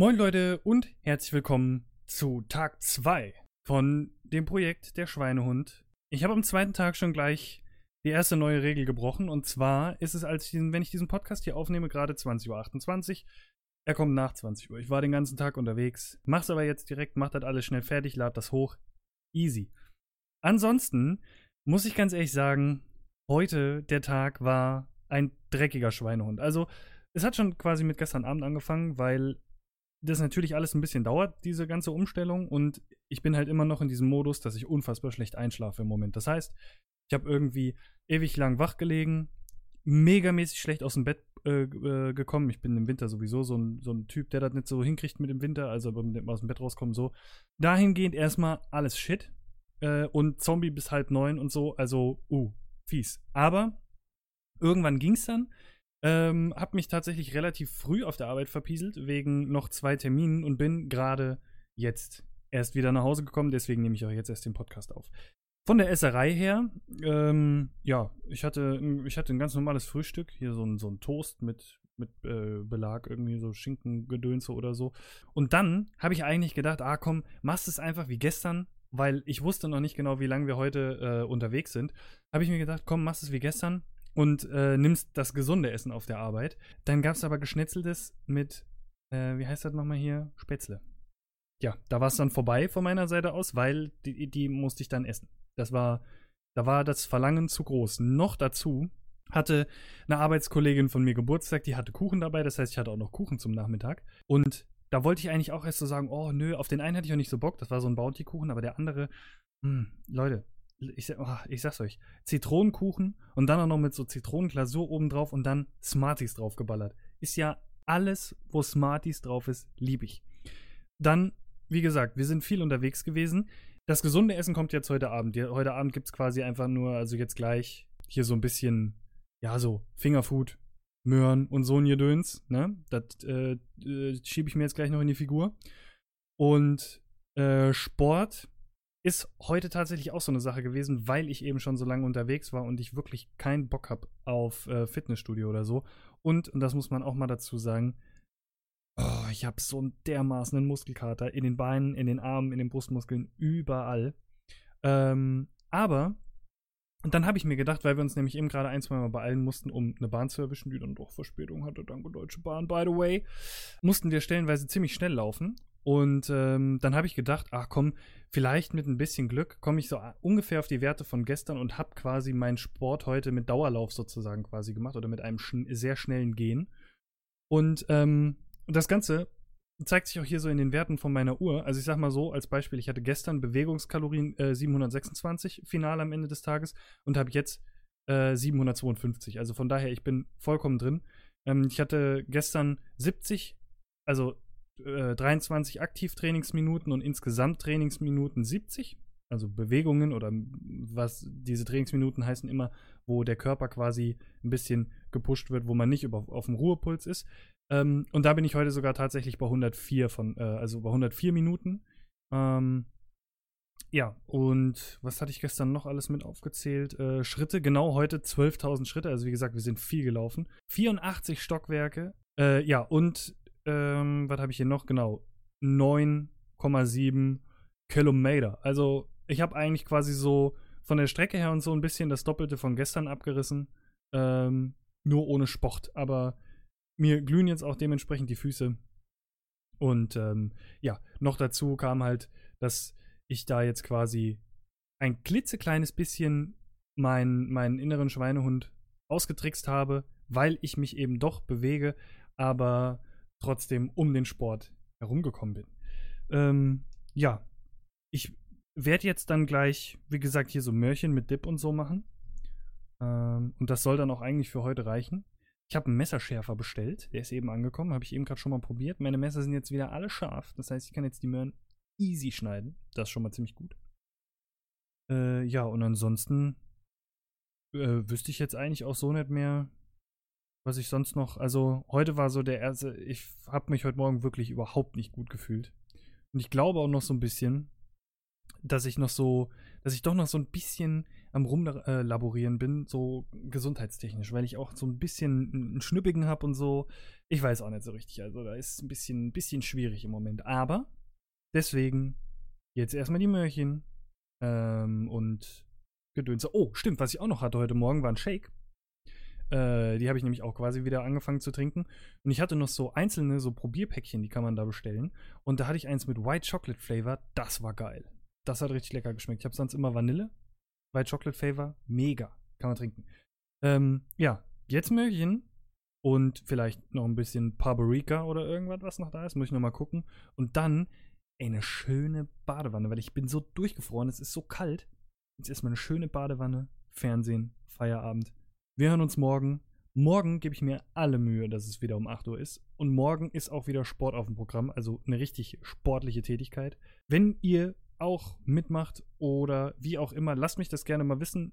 Moin Leute und herzlich willkommen zu Tag 2 von dem Projekt Der Schweinehund. Ich habe am zweiten Tag schon gleich die erste neue Regel gebrochen und zwar ist es, als ich diesen, wenn ich diesen Podcast hier aufnehme, gerade 20.28 Uhr. Er kommt nach 20 Uhr. Ich war den ganzen Tag unterwegs, mach's aber jetzt direkt, mach das alles schnell fertig, lad das hoch. Easy. Ansonsten muss ich ganz ehrlich sagen, heute der Tag war ein dreckiger Schweinehund. Also, es hat schon quasi mit gestern Abend angefangen, weil das natürlich alles ein bisschen dauert, diese ganze Umstellung. Und ich bin halt immer noch in diesem Modus, dass ich unfassbar schlecht einschlafe im Moment. Das heißt, ich habe irgendwie ewig lang wach gelegen, megamäßig schlecht aus dem Bett äh, äh, gekommen. Ich bin im Winter sowieso so ein, so ein Typ, der das nicht so hinkriegt mit dem Winter, also aus dem Bett rauskommen so. Dahingehend erstmal alles Shit. Äh, und Zombie bis halb neun und so, also, uh, fies. Aber irgendwann ging's dann. Ähm, hab mich tatsächlich relativ früh auf der Arbeit verpieselt, wegen noch zwei Terminen und bin gerade jetzt erst wieder nach Hause gekommen, deswegen nehme ich auch jetzt erst den Podcast auf. Von der Esserei her, ähm, ja, ich hatte, ich hatte ein ganz normales Frühstück, hier so ein, so ein Toast mit, mit äh, Belag, irgendwie so Schinkengedönse oder so. Und dann habe ich eigentlich gedacht, ah komm, machst es einfach wie gestern, weil ich wusste noch nicht genau, wie lange wir heute äh, unterwegs sind. Habe ich mir gedacht, komm, machst es wie gestern, und äh, nimmst das gesunde Essen auf der Arbeit. Dann gab es aber Geschnetzeltes mit, äh, wie heißt das nochmal hier? Spätzle. Ja, da war es dann vorbei von meiner Seite aus, weil die, die musste ich dann essen. Das war, da war das Verlangen zu groß. Noch dazu hatte eine Arbeitskollegin von mir Geburtstag, die hatte Kuchen dabei, das heißt, ich hatte auch noch Kuchen zum Nachmittag. Und da wollte ich eigentlich auch erst so sagen, oh nö, auf den einen hatte ich auch nicht so Bock, das war so ein Bounty-Kuchen, aber der andere, mh, hm, Leute, ich, oh, ich sag's euch, Zitronenkuchen und dann auch noch mit so Zitronenglasur obendrauf und dann Smarties draufgeballert. Ist ja alles, wo Smarties drauf ist, lieb ich. Dann, wie gesagt, wir sind viel unterwegs gewesen. Das gesunde Essen kommt jetzt heute Abend. Heute Abend gibt's quasi einfach nur, also jetzt gleich hier so ein bisschen, ja, so Fingerfood, Möhren und so ein Gedöns, ne? Das äh, äh, schiebe ich mir jetzt gleich noch in die Figur. Und äh, Sport ist heute tatsächlich auch so eine Sache gewesen, weil ich eben schon so lange unterwegs war und ich wirklich keinen Bock habe auf äh, Fitnessstudio oder so. Und, und das muss man auch mal dazu sagen, oh, ich habe so einen dermaßen Muskelkater in den Beinen, in den Armen, in den Brustmuskeln, überall. Ähm, aber und dann habe ich mir gedacht, weil wir uns nämlich eben gerade ein, zwei Mal beeilen mussten, um eine Bahn zu erwischen, die dann doch Verspätung hatte, danke Deutsche Bahn, by the way, mussten wir stellenweise ziemlich schnell laufen. Und ähm, dann habe ich gedacht, ach komm, vielleicht mit ein bisschen Glück komme ich so ungefähr auf die Werte von gestern und habe quasi meinen Sport heute mit Dauerlauf sozusagen quasi gemacht oder mit einem schn sehr schnellen Gehen. Und ähm, das Ganze zeigt sich auch hier so in den Werten von meiner Uhr. Also ich sag mal so als Beispiel, ich hatte gestern Bewegungskalorien äh, 726 final am Ende des Tages und habe jetzt äh, 752. Also von daher, ich bin vollkommen drin. Ähm, ich hatte gestern 70, also 23 äh, Aktivtrainingsminuten und insgesamt Trainingsminuten 70. Also Bewegungen oder was diese Trainingsminuten heißen immer, wo der Körper quasi ein bisschen gepusht wird, wo man nicht über, auf dem Ruhepuls ist. Ähm, und da bin ich heute sogar tatsächlich bei 104 von, äh, also bei 104 Minuten. Ähm, ja, und was hatte ich gestern noch alles mit aufgezählt? Äh, Schritte, genau heute 12.000 Schritte. Also wie gesagt, wir sind viel gelaufen. 84 Stockwerke. Äh, ja, und ähm, was habe ich hier noch? Genau, 9,7 Kilometer. Also ich habe eigentlich quasi so von der Strecke her und so ein bisschen das Doppelte von gestern abgerissen. Ähm, nur ohne Sport. Aber mir glühen jetzt auch dementsprechend die Füße. Und ähm, ja, noch dazu kam halt, dass ich da jetzt quasi ein klitzekleines bisschen meinen, meinen inneren Schweinehund ausgetrickst habe, weil ich mich eben doch bewege, aber trotzdem um den Sport herumgekommen bin. Ähm, ja, ich werde jetzt dann gleich, wie gesagt, hier so Mörchen mit Dip und so machen. Ähm, und das soll dann auch eigentlich für heute reichen. Ich habe einen Messerschärfer bestellt, der ist eben angekommen, habe ich eben gerade schon mal probiert. Meine Messer sind jetzt wieder alle scharf, das heißt, ich kann jetzt die Möhren easy schneiden. Das ist schon mal ziemlich gut. Äh, ja, und ansonsten äh, wüsste ich jetzt eigentlich auch so nicht mehr, was ich sonst noch, also heute war so der erste, ich habe mich heute Morgen wirklich überhaupt nicht gut gefühlt. Und ich glaube auch noch so ein bisschen, dass ich noch so, dass ich doch noch so ein bisschen am Rumlaborieren bin, so gesundheitstechnisch, weil ich auch so ein bisschen einen Schnüppigen habe und so. Ich weiß auch nicht so richtig. Also da ist ein bisschen, ein bisschen schwierig im Moment. Aber deswegen jetzt erstmal die Möhrchen ähm, und Gedönse. Oh, stimmt, was ich auch noch hatte heute Morgen war ein Shake. Äh, die habe ich nämlich auch quasi wieder angefangen zu trinken. Und ich hatte noch so einzelne, so Probierpäckchen, die kann man da bestellen. Und da hatte ich eins mit White Chocolate Flavor. Das war geil. Das hat richtig lecker geschmeckt. Ich habe sonst immer Vanille. White Chocolate Flavor. Mega. Kann man trinken. Ähm, ja, jetzt Möhrchen. Und vielleicht noch ein bisschen Paprika oder irgendwas, was noch da ist. Muss ich noch mal gucken. Und dann eine schöne Badewanne, weil ich bin so durchgefroren. Es ist so kalt. Jetzt erstmal eine schöne Badewanne, Fernsehen, Feierabend. Wir hören uns morgen. Morgen gebe ich mir alle Mühe, dass es wieder um 8 Uhr ist. Und morgen ist auch wieder Sport auf dem Programm, also eine richtig sportliche Tätigkeit. Wenn ihr auch mitmacht oder wie auch immer, lasst mich das gerne mal wissen.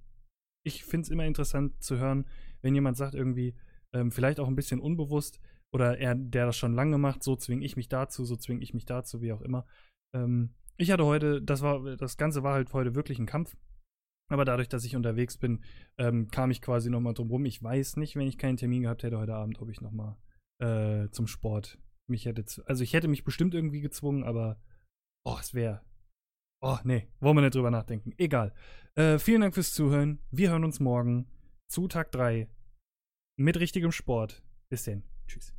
Ich finde es immer interessant zu hören, wenn jemand sagt irgendwie, ähm, vielleicht auch ein bisschen unbewusst oder er, der das schon lange macht, so zwinge ich mich dazu, so zwinge ich mich dazu, wie auch immer. Ähm, ich hatte heute, das war, das Ganze war halt heute wirklich ein Kampf. Aber dadurch, dass ich unterwegs bin, ähm, kam ich quasi nochmal drum rum. Ich weiß nicht, wenn ich keinen Termin gehabt hätte heute Abend, ob ich nochmal äh, zum Sport mich hätte. Also ich hätte mich bestimmt irgendwie gezwungen, aber oh, es wäre. Oh, nee, wollen wir nicht drüber nachdenken. Egal. Äh, vielen Dank fürs Zuhören. Wir hören uns morgen zu Tag 3 mit richtigem Sport. Bis denn. Tschüss.